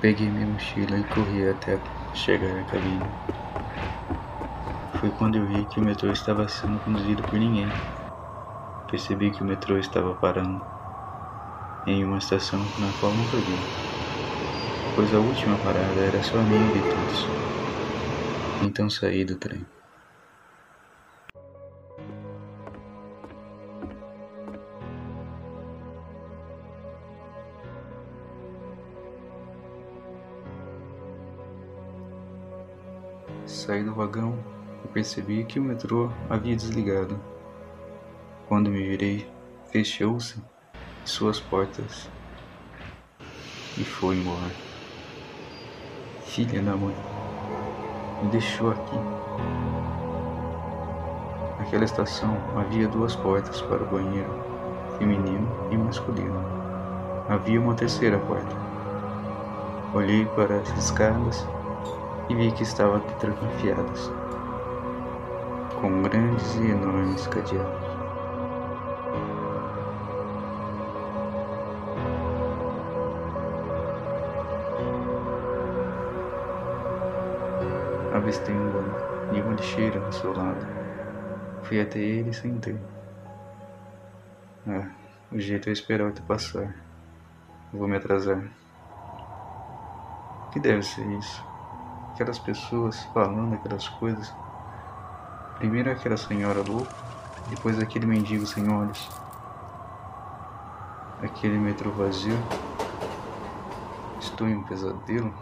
Peguei minha mochila e corri até chegar à cabine. Foi quando eu vi que o metrô estava sendo conduzido por ninguém. Percebi que o metrô estava parando em uma estação na qual nunca vi, pois a última parada era só minha de todos. Então saí do trem. Saí do vagão e percebi que o metrô havia desligado. Quando me virei, fechou-se suas portas e foi embora. Filha da mãe, me deixou aqui. Naquela estação havia duas portas para o banheiro, feminino e masculino. Havia uma terceira porta. Olhei para as escadas e vi que estavam trancafiadas, com grandes e enormes cadeados. Avistei um banco e uma lixeira ao seu lado. Fui até ele e sentei. Ah, o jeito é esperar o passar. Vou me atrasar. Que deve ser isso? Aquelas pessoas falando aquelas coisas. Primeiro aquela senhora louca, depois aquele mendigo sem olhos. Aquele metrô vazio. Estou em um pesadelo.